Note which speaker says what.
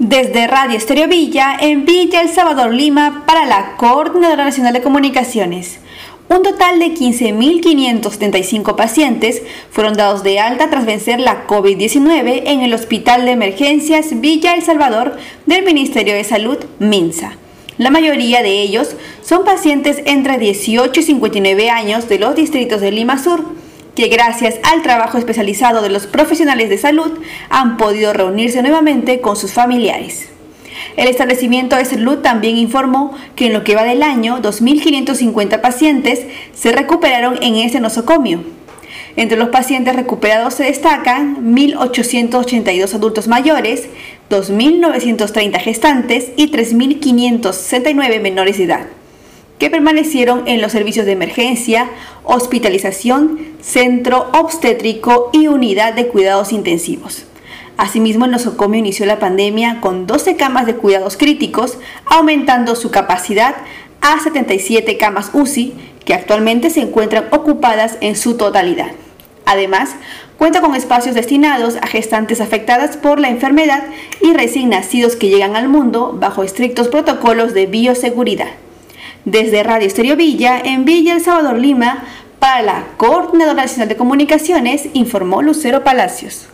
Speaker 1: Desde Radio Estéreo Villa, en Villa El Salvador, Lima, para la Coordinadora Nacional de Comunicaciones. Un total de 15.575 pacientes fueron dados de alta tras vencer la COVID-19 en el Hospital de Emergencias Villa El Salvador del Ministerio de Salud, MINSA. La mayoría de ellos son pacientes entre 18 y 59 años de los distritos de Lima Sur que gracias al trabajo especializado de los profesionales de salud han podido reunirse nuevamente con sus familiares. El establecimiento de salud también informó que en lo que va del año, 2.550 pacientes se recuperaron en ese nosocomio. Entre los pacientes recuperados se destacan 1.882 adultos mayores, 2.930 gestantes y 3.569 menores de edad que permanecieron en los servicios de emergencia, hospitalización, centro obstétrico y unidad de cuidados intensivos. Asimismo, el nosocomio inició la pandemia con 12 camas de cuidados críticos, aumentando su capacidad a 77 camas UCI, que actualmente se encuentran ocupadas en su totalidad. Además, cuenta con espacios destinados a gestantes afectadas por la enfermedad y recién nacidos que llegan al mundo bajo estrictos protocolos de bioseguridad desde Radio Estéreo Villa, en Villa El Salvador, Lima, para la Nacional de Comunicaciones, informó Lucero Palacios.